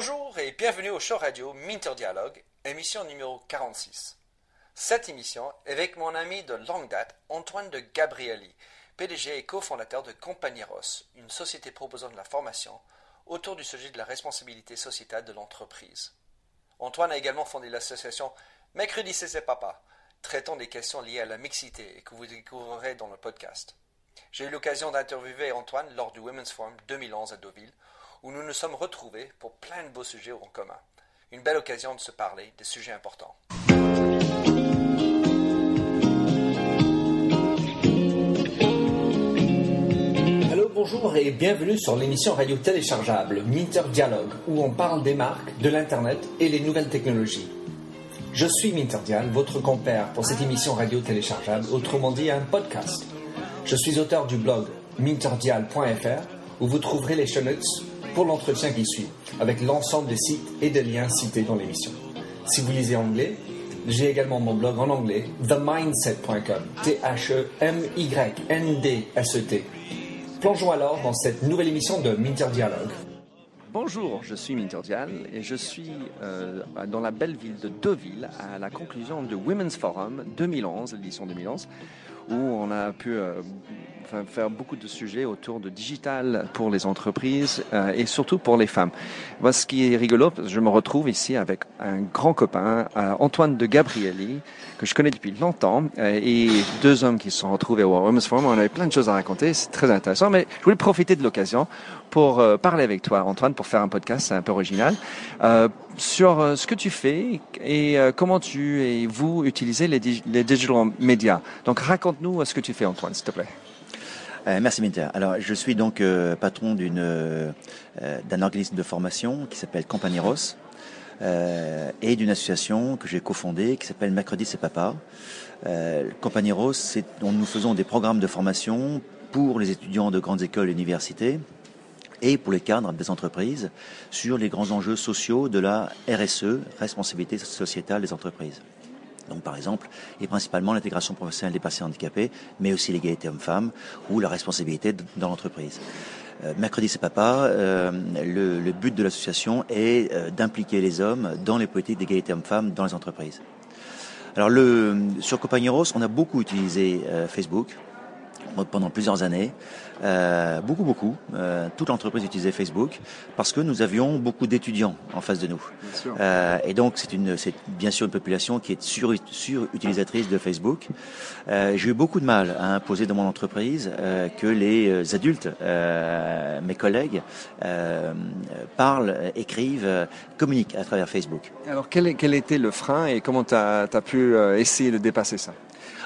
Bonjour et bienvenue au show radio Minter Dialogue, émission numéro 46. Cette émission est avec mon ami de longue date, Antoine de Gabrielli, PDG et cofondateur de Compagnie Ross, une société proposant de la formation autour du sujet de la responsabilité sociétale de l'entreprise. Antoine a également fondé l'association Mercredi c'est papa, traitant des questions liées à la mixité et que vous découvrirez dans le podcast. J'ai eu l'occasion d'interviewer Antoine lors du Women's Forum 2011 à Deauville, où nous nous sommes retrouvés pour plein de beaux sujets en commun. Une belle occasion de se parler des sujets importants. Hello, bonjour et bienvenue sur l'émission radio téléchargeable Minter Dialogue, où on parle des marques, de l'Internet et les nouvelles technologies. Je suis Minterdial, votre compère pour cette émission radio téléchargeable, autrement dit un podcast. Je suis auteur du blog minterdial.fr où vous trouverez les show notes pour l'entretien qui suit, avec l'ensemble des sites et des liens cités dans l'émission. Si vous lisez anglais, j'ai également mon blog en anglais, themindset.com, T-H-E-M-Y-N-D-S-E-T. Plongeons alors dans cette nouvelle émission de Minter Dialogue. Bonjour, je suis Minterdial et je suis euh, dans la belle ville de Deauville à la conclusion du Women's Forum 2011, l'édition 2011, où on a pu euh, faire beaucoup de sujets autour de digital pour les entreprises euh, et surtout pour les femmes. Ce qui est rigolo, je me retrouve ici avec un grand copain, euh, Antoine de Gabrielli, que je connais depuis longtemps, et deux hommes qui se sont retrouvés au Women's Forum. On avait plein de choses à raconter, c'est très intéressant, mais je voulais profiter de l'occasion pour parler avec toi, Antoine, pour faire un podcast un peu original sur ce que tu fais et comment tu et vous utilisez les, les digital médias. Donc raconte-nous ce que tu fais, Antoine, s'il te plaît. Euh, merci Minter. Alors je suis donc euh, patron euh, d'un organisme de formation qui s'appelle Compagnie Ross et d'une association que j'ai cofondée qui s'appelle Mercredi c'est papa. Compagnie Ross, c'est nous faisons des programmes de formation pour les étudiants de grandes écoles et universités et pour les cadres des entreprises sur les grands enjeux sociaux de la RSE, responsabilité sociétale des entreprises. Donc par exemple, et principalement l'intégration professionnelle des patients handicapés, mais aussi l'égalité hommes-femmes ou la responsabilité dans l'entreprise. Euh, mercredi c'est papa, euh, le, but de l'association est euh, d'impliquer les hommes dans les politiques d'égalité hommes-femmes dans les entreprises. Alors le, sur Compagnie on a beaucoup utilisé Facebook pendant plusieurs années. Euh, beaucoup, beaucoup. Euh, toute l'entreprise utilisait Facebook parce que nous avions beaucoup d'étudiants en face de nous. Euh, et donc, c'est une, c'est bien sûr une population qui est sur, sur-utilisatrice de Facebook. J'ai eu beaucoup de mal à imposer dans mon entreprise que les adultes, mes collègues, parlent, écrivent, communiquent à travers Facebook. Alors, quel, quel était le frein et comment tu as, as pu essayer de dépasser ça?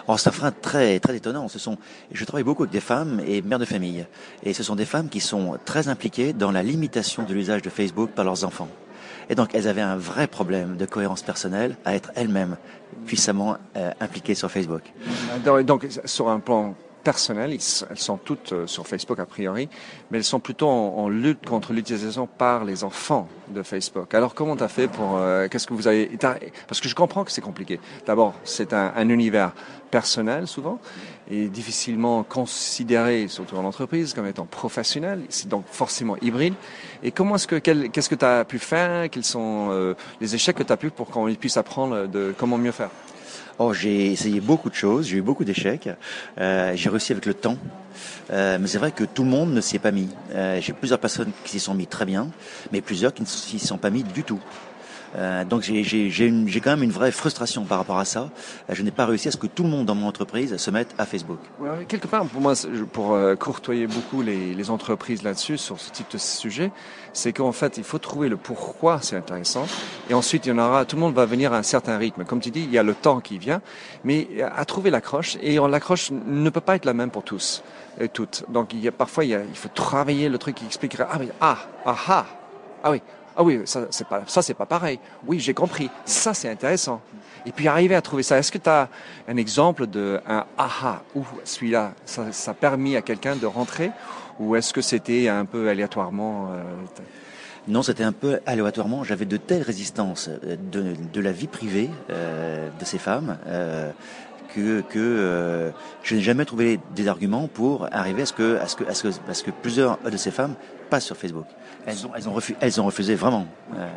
Alors c'est un frein très très étonnant. Ce sont, je travaille beaucoup avec des femmes et mères de famille, et ce sont des femmes qui sont très impliquées dans la limitation de l'usage de Facebook par leurs enfants. Et donc elles avaient un vrai problème de cohérence personnelle à être elles-mêmes puissamment euh, impliquées sur Facebook. Donc sur un plan personnelles. Elles sont toutes euh, sur Facebook a priori, mais elles sont plutôt en, lutte contre l'utilisation par les enfants de Facebook. Alors comment tu as fait pour... Euh, qu'est-ce que vous avez... Parce que je comprends que c'est compliqué. D'abord, c'est un, un, univers personnel souvent et difficilement considéré, surtout en entreprise, comme étant professionnel. C'est donc forcément hybride. Et comment est-ce que qu'est-ce que tu as pu faire? Quels sont euh, les échecs que tu as pu pour qu'on puisse apprendre de comment mieux faire? Oh, j'ai essayé beaucoup de choses, j'ai eu beaucoup d'échecs. Euh, j'ai réussi avec le temps. Euh, mais c'est vrai que tout le monde ne s'y est pas mis. Euh, j'ai plusieurs personnes qui s'y sont mis très bien, mais plusieurs qui ne s'y sont pas mis du tout. Euh, donc j'ai quand même une vraie frustration par rapport à ça. Euh, je n'ai pas réussi à ce que tout le monde dans mon entreprise se mette à Facebook. Quelque part, pour moi, pour euh, courtoyer beaucoup les, les entreprises là-dessus, sur ce type de sujet, c'est qu'en fait, il faut trouver le pourquoi c'est intéressant. Et ensuite, il y en aura, tout le monde va venir à un certain rythme. Comme tu dis, il y a le temps qui vient, mais à trouver l'accroche. Et l'accroche ne peut pas être la même pour tous et toutes. Donc, il y a, parfois, il, y a, il faut travailler le truc qui expliquera, ah, ah, ah, ah, ah oui, ah oui, ça c'est pas ça c'est pas pareil. Oui, j'ai compris. Ça c'est intéressant. Et puis arriver à trouver ça. Est-ce que tu as un exemple de un aha ou celui-là ça, ça a permis à quelqu'un de rentrer? Ou est-ce que c'était un peu aléatoirement euh, non, c'était un peu aléatoirement. J'avais de telles résistances euh, de, la vie privée euh, de ces femmes que, que euh, je n'ai jamais trouvé des arguments pour arriver à ce que, à ce que, à ce que, à ce que plusieurs de ces femmes pas sur Facebook. Elles ont, elles ont, refusé, elles ont refusé vraiment.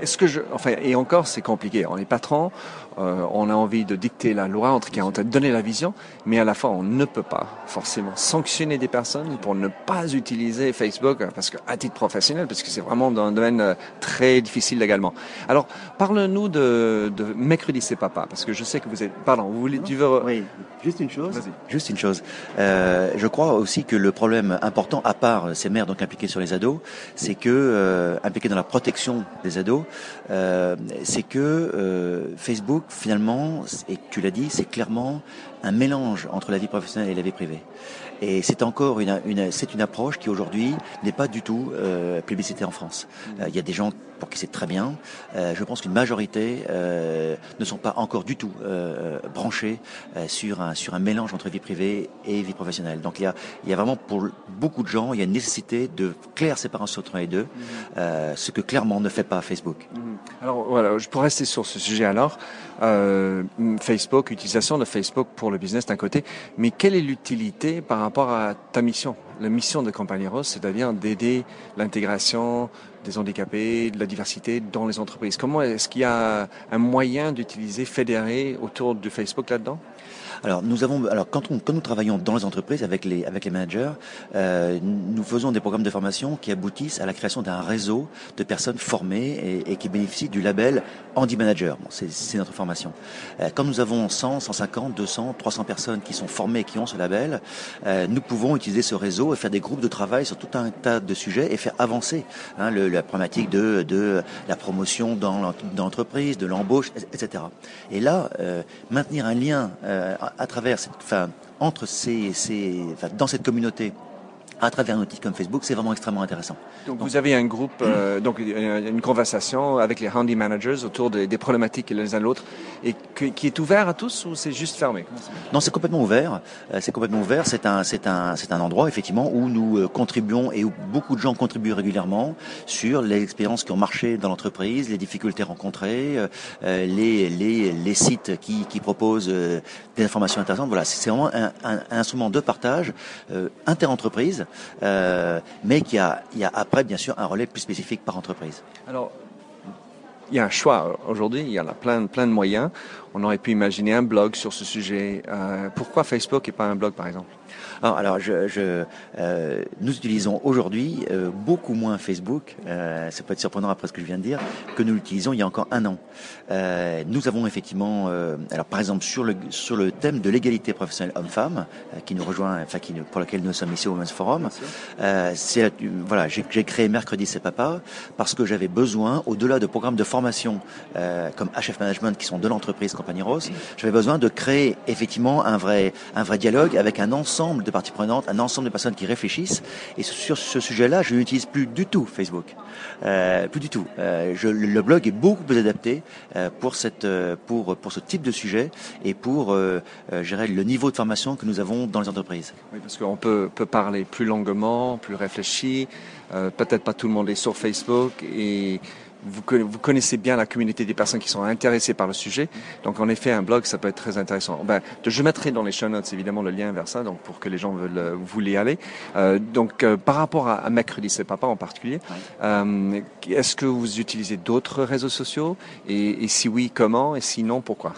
Est-ce que je, enfin, et encore, c'est compliqué. On est patron, euh, on a envie de dicter la loi, en tout cas, on de donner la vision, mais à la fois, on ne peut pas forcément sanctionner des personnes pour ne pas utiliser Facebook, parce que à titre professionnel, parce que c'est vraiment dans un domaine euh, très difficile légalement. Alors, parle-nous de, de mercredi c'est papa, parce que je sais que vous êtes, pardon, vous voulez, tu veux, oui, juste une chose, juste une chose. Euh, je crois aussi que le problème important, à part ces mères donc impliquées sur les ados, c'est que euh, impliquées dans la protection des ados, euh, c'est que Facebook finalement, et tu l'as dit, c'est clairement un mélange entre la vie professionnelle et la vie privée. Et c'est encore une, approche qui aujourd'hui n'est pas du tout euh, publicité en France. Il y a des gens pour qui c'est très bien. Euh, je pense qu'une majorité euh, ne sont pas encore du tout euh, branchés sur un sur un mélange entre vie privée et vie professionnelle. Donc il y a il y a vraiment pour beaucoup de gens il y a une nécessité de claire séparation entre les deux, mmh. ce que clairement ne fait pas Facebook. Mmh. Alors voilà, je pourrais rester sur ce sujet alors. Facebook, utilisation de Facebook pour le business d'un côté, mais quelle est l'utilité par rapport à ta mission? La mission de Rose, c'est-à-dire d'aider l'intégration des handicapés, de la diversité dans les entreprises. Comment est-ce qu'il y a un moyen d'utiliser fédérer autour de Facebook là-dedans? Alors nous avons, alors quand, on, quand nous travaillons dans les entreprises avec les avec les managers, euh, nous faisons des programmes de formation qui aboutissent à la création d'un réseau de personnes formées et, et, qui bénéficient du label Handy Manager. Bon, c'est notre formation. Euh, quand nous avons 100, 150, 200, 300 personnes qui sont formées et qui ont ce label, euh, nous pouvons utiliser ce réseau et faire des groupes de travail sur tout un tas de sujets et faire avancer hein, le, la problématique de, de la promotion dans l'entreprise, de l'embauche, etc. Et là, euh, maintenir un lien euh, à travers cette, enfin, entre ces, ces enfin, dans cette communauté à travers un outil comme Facebook, c'est vraiment extrêmement intéressant. Donc, donc, vous avez un groupe, euh, donc une conversation avec les handy managers autour des, des problématiques les uns l'autre, et que, qui est ouvert à tous ou c'est juste fermé? Non, c'est complètement ouvert. Euh, c'est complètement ouvert. C'est un, c'est un, c'est un endroit effectivement où nous euh, contribuons et où beaucoup de gens contribuent régulièrement sur les expériences qui ont marché dans l'entreprise, les difficultés rencontrées, euh, les, les, les sites qui, qui proposent euh, des informations intéressantes. Voilà, c'est vraiment un, un, un, instrument de partage inter-entreprise euh, mais qu'il y a, il y a après, bien sûr, un relais plus spécifique par entreprise. Alors, il y a un choix aujourd'hui, il y a plein, plein de moyens. On aurait pu imaginer un blog sur ce sujet. Euh, pourquoi Facebook et pas un blog, par exemple? Alors, alors je, je euh, nous utilisons aujourd'hui euh, beaucoup moins Facebook, euh, ça peut être surprenant après ce que je viens de dire, que nous l'utilisons il y a encore un an. Euh, nous avons effectivement, euh, alors par exemple sur le sur le thème de l'égalité professionnelle homme-femme, euh, qui nous rejoint, enfin qui pour lequel nous sommes ici au Women's Forum, c'est voilà, j'ai créé mercredi c'est papa parce que j'avais besoin, au-delà de programmes de formation comme HF Management qui sont de l'entreprise Compagnie Rose, j'avais besoin de créer effectivement un vrai un vrai dialogue avec un ensemble de parties prenantes, un ensemble de personnes qui réfléchissent. Et sur ce sujet-là, je n'utilise plus du tout Facebook, euh, plus du tout. Euh, le blog est beaucoup plus adapté euh, pour cette, pour pour ce type de sujet et pour, gérer le niveau de formation que nous avons dans les entreprises. Oui, parce qu'on peut peut parler plus longuement, plus réfléchi. Peut-être pas tout le monde est sur Facebook et vous, connaissez bien la communauté des personnes qui sont intéressées par le sujet. Donc, en effet, un blog, ça peut être très intéressant. Ben, je mettrai dans les show notes, évidemment, le lien vers ça, donc pour que les gens veulent euh, voulez y aller. Euh, donc, euh, par rapport à, à Mercredi, c'est papa en particulier, euh, est-ce que vous utilisez d'autres réseaux sociaux? Et, et si oui, comment? Et sinon, pourquoi?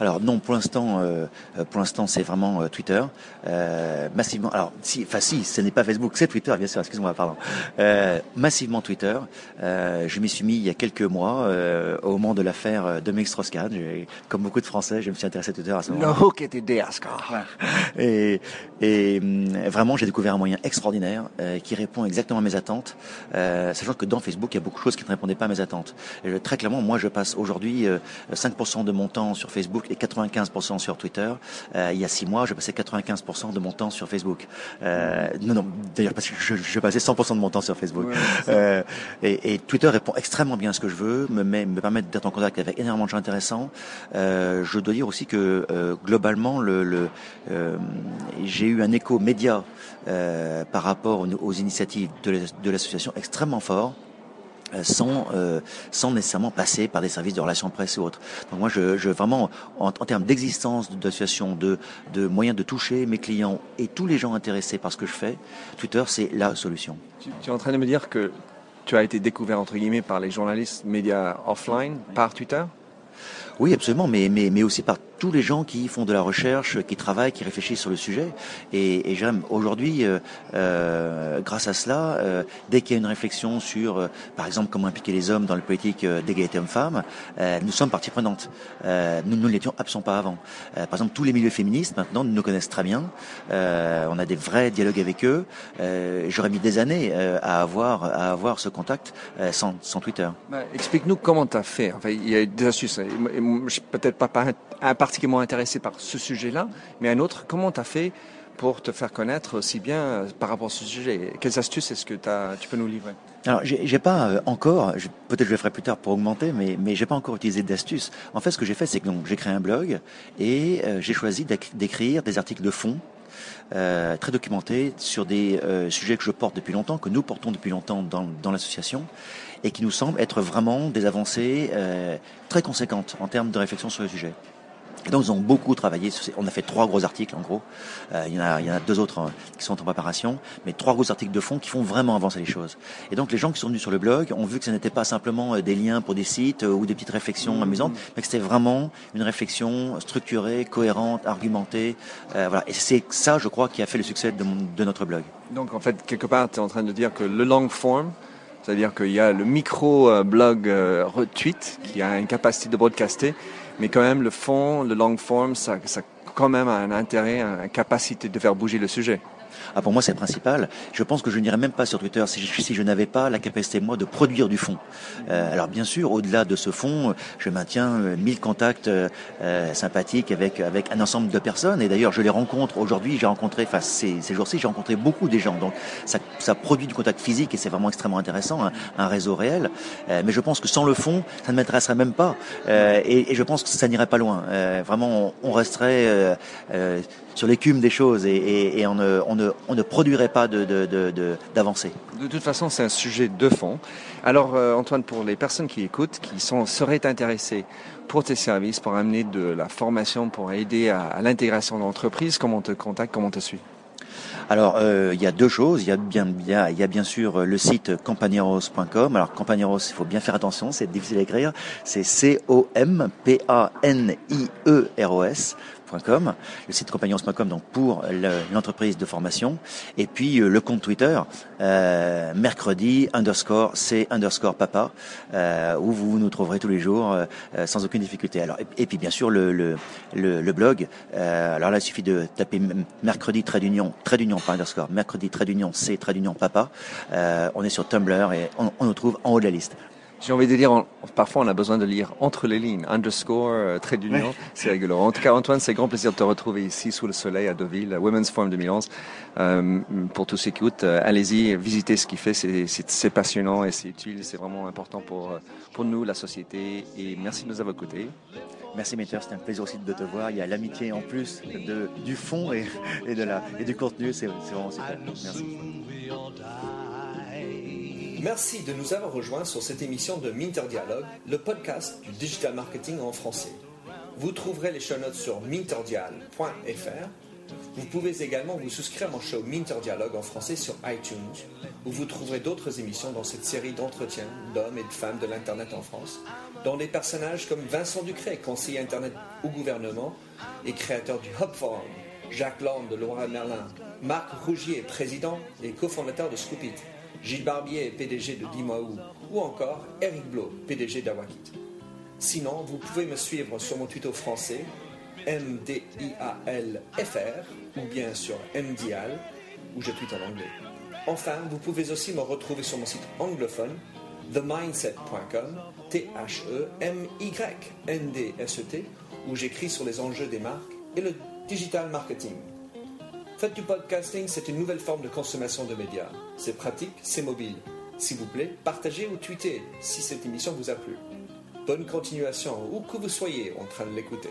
Alors non, pour l'instant, euh, pour l'instant, c'est vraiment euh, Twitter, euh, massivement. Alors si, enfin si, ce n'est pas Facebook, c'est Twitter, bien sûr. Excuse-moi, pardon. Euh, massivement Twitter. Euh, je m'y suis mis il y a quelques mois euh, au moment de l'affaire Dominique Strauss-Kahn. Comme beaucoup de Français, je me suis intéressé à Twitter à ce moment-là. No, qui était Et, et vraiment, j'ai découvert un moyen extraordinaire qui répond exactement à mes attentes, sachant que dans Facebook, il y a beaucoup de choses qui ne répondaient pas à mes attentes. Et, très clairement, moi, je passe aujourd'hui 5% de mon temps sur Facebook 95% sur Twitter. Euh, il y a six mois, je passais 95% de mon temps sur Facebook. Euh, non, non, d'ailleurs, parce que je, je, passais 100% de mon temps sur Facebook. Ouais, euh, et, et, Twitter répond extrêmement bien à ce que je veux, me, met, me permet d'être en contact avec énormément de gens intéressants. Je dois dire aussi que globalement, le, le j'ai eu un écho média par rapport aux, aux initiatives de l'association extrêmement fort. Sans, sans nécessairement passer par des services de relations presse ou autres. Donc moi, je, je vraiment, en, termes d'existence d'association, de, de moyens de toucher mes clients et tous les gens intéressés par ce que je fais, Twitter, c'est la solution. Tu, tu es en train de me dire que tu as été découvert, entre guillemets, par les journalistes médias offline, par Twitter? Oui, absolument, mais, mais, mais aussi par tous les gens qui font de la recherche, qui travaillent, qui réfléchissent sur le sujet. Et, et j'aime aujourd'hui, euh, euh, grâce à cela, euh, dès qu'il y a une réflexion sur, euh, par exemple, comment impliquer les hommes dans le politique euh, d'égalité homme-femme, nous sommes partie prenante. nous ne l'étions absolument pas avant. par exemple, tous les milieux féministes maintenant nous connaissent très bien. on a des vrais dialogues avec eux. J'aurais mis des années à avoir à avoir ce contact sans, sans Twitter. Bah, Explique-nous comment tu as fait. Enfin, il y a des astuces. Peut-être pas, pas particulièrement intéressé par ce sujet-là, mais un autre, comment tu as fait pour te faire connaître aussi bien euh, par rapport à ce sujet? Quelles astuces est-ce que tu peux nous livrer? Alors, j'ai pas euh, encore, peut-être je le ferai plus tard pour augmenter, mais, mais j'ai pas encore utilisé d'astuces. En fait, ce que j'ai fait, c'est que j'ai créé un blog et euh, j'ai choisi d'écrire des articles de fond très documentés sur des sujets que je porte depuis longtemps, que nous portons depuis longtemps dans l'association, et qui nous semblent être vraiment des avancées très conséquentes en termes de réflexion sur le sujet. Et donc ils ont beaucoup travaillé. On a fait trois gros articles en gros. Euh, il, y en a, il y en a deux autres hein, qui sont en préparation, mais trois gros articles de fond qui font vraiment avancer les choses. Et donc les gens qui sont venus sur le blog ont vu que ce n'était pas simplement euh, des liens pour des sites euh, ou des petites réflexions mmh. amusantes, mais que c'était vraiment une réflexion structurée, cohérente, argumentée. Euh, voilà. Et c'est ça, je crois, qui a fait le succès de, de notre blog. Donc en fait, quelque part, tu es en train de dire que le long form, c'est-à-dire qu'il y a le micro-blog retweet qui a une capacité de broadcaster mais quand même, le fond, le long form, ça, ça quand même a un intérêt, une capacité de faire bouger le sujet. Ah, pour moi, c'est le principal. Je pense que je n'irais même pas sur Twitter si je, n'avais pas la capacité, moi, de produire du fond. Euh, alors, bien sûr, au-delà de ce fond, je maintiens euh, mille contacts euh, sympathiques avec, avec un ensemble de personnes. Et d'ailleurs, je les rencontre aujourd'hui. J'ai rencontré, enfin, ces, ces jours-ci, j'ai rencontré beaucoup des gens. Donc, ça, ça produit du contact physique et c'est vraiment extrêmement intéressant, un, un réseau réel. mais je pense que sans le fond, ça ne m'intéresserait même pas. Et, et, je pense que ça n'irait pas loin. vraiment, on, on resterait sur l'écume des choses et, et, on, ne, on, ne, on, ne, produirait pas d'avancée. De, de, de, toute façon, c'est un sujet de fond. Alors, euh, Antoine, pour les personnes qui écoutent, qui sont, seraient intéressées pour tes services, pour amener de la formation, pour aider à, à l'intégration d'entreprise, comment on te contacte, comment on te suit? Alors, euh, il y a deux choses. Il y a bien, bien, il y a bien sûr le site campagneros.com. Alors, Campagneros, il faut bien faire attention, c'est difficile à écrire. C'est C-O-M-P-A-N-I-E-R-O-S le site compagnons.com donc pour l'entreprise de formation, et puis euh, le compte Twitter euh, mercredi underscore c underscore papa euh, où vous nous trouverez tous les jours sans aucune difficulté. Alors et, puis bien sûr le blog. alors là il suffit de taper mercredi trait d'union trait d'union pas underscore mercredi trait d'union c trait d'union papa. on est sur Tumblr et on nous trouve en haut de la liste. J'ai envie de dire, parfois on a besoin de lire entre les lignes, underscore, euh, trait d'union, c'est rigolo. En tout cas, Antoine, c'est grand plaisir de te retrouver ici sous le soleil à Deauville, Women's Forum 2011. Euh, pour tous ceux qui écoutent, euh, allez-y, visitez ce qu'il fait, c'est passionnant et c'est utile, c'est vraiment important pour, euh, pour nous, la société. Et merci de nous avoir écoutés. Merci Meter, c'était un plaisir aussi de te voir. Il y a l'amitié en plus de, du fond et, et, de la, et du contenu, c'est vraiment super. Merci. Merci de nous avoir rejoints sur cette émission de Minter Dialogue, le podcast du digital marketing en français. Vous trouverez les show notes sur minterdial.fr. Vous pouvez également vous souscrire à mon show Minter Dialogue en français sur iTunes, où vous trouverez d'autres émissions dans cette série d'entretiens d'hommes et de femmes de l'Internet en France, dont des personnages comme Vincent Ducret, conseiller Internet au gouvernement et créateur du Hub Forum, Jacques Land de Laura Merlin, Marc Rougier, président et cofondateur de Scoopit, Gilles Barbier, PDG de Dimaou, ou encore Eric Blo, PDG d'Awakit. Sinon, vous pouvez me suivre sur mon Twitter français, MDIALFR, ou bien sur MDIAL, où je tweete en anglais. Enfin, vous pouvez aussi me retrouver sur mon site anglophone, themindset.com, T-H-E-M-Y-N-D-S-E-T, où j'écris sur les enjeux des marques et le digital marketing. Faites du podcasting, c'est une nouvelle forme de consommation de médias. C'est pratique, c'est mobile. S'il vous plaît, partagez ou tweetez si cette émission vous a plu. Bonne continuation, où que vous soyez en train de l'écouter.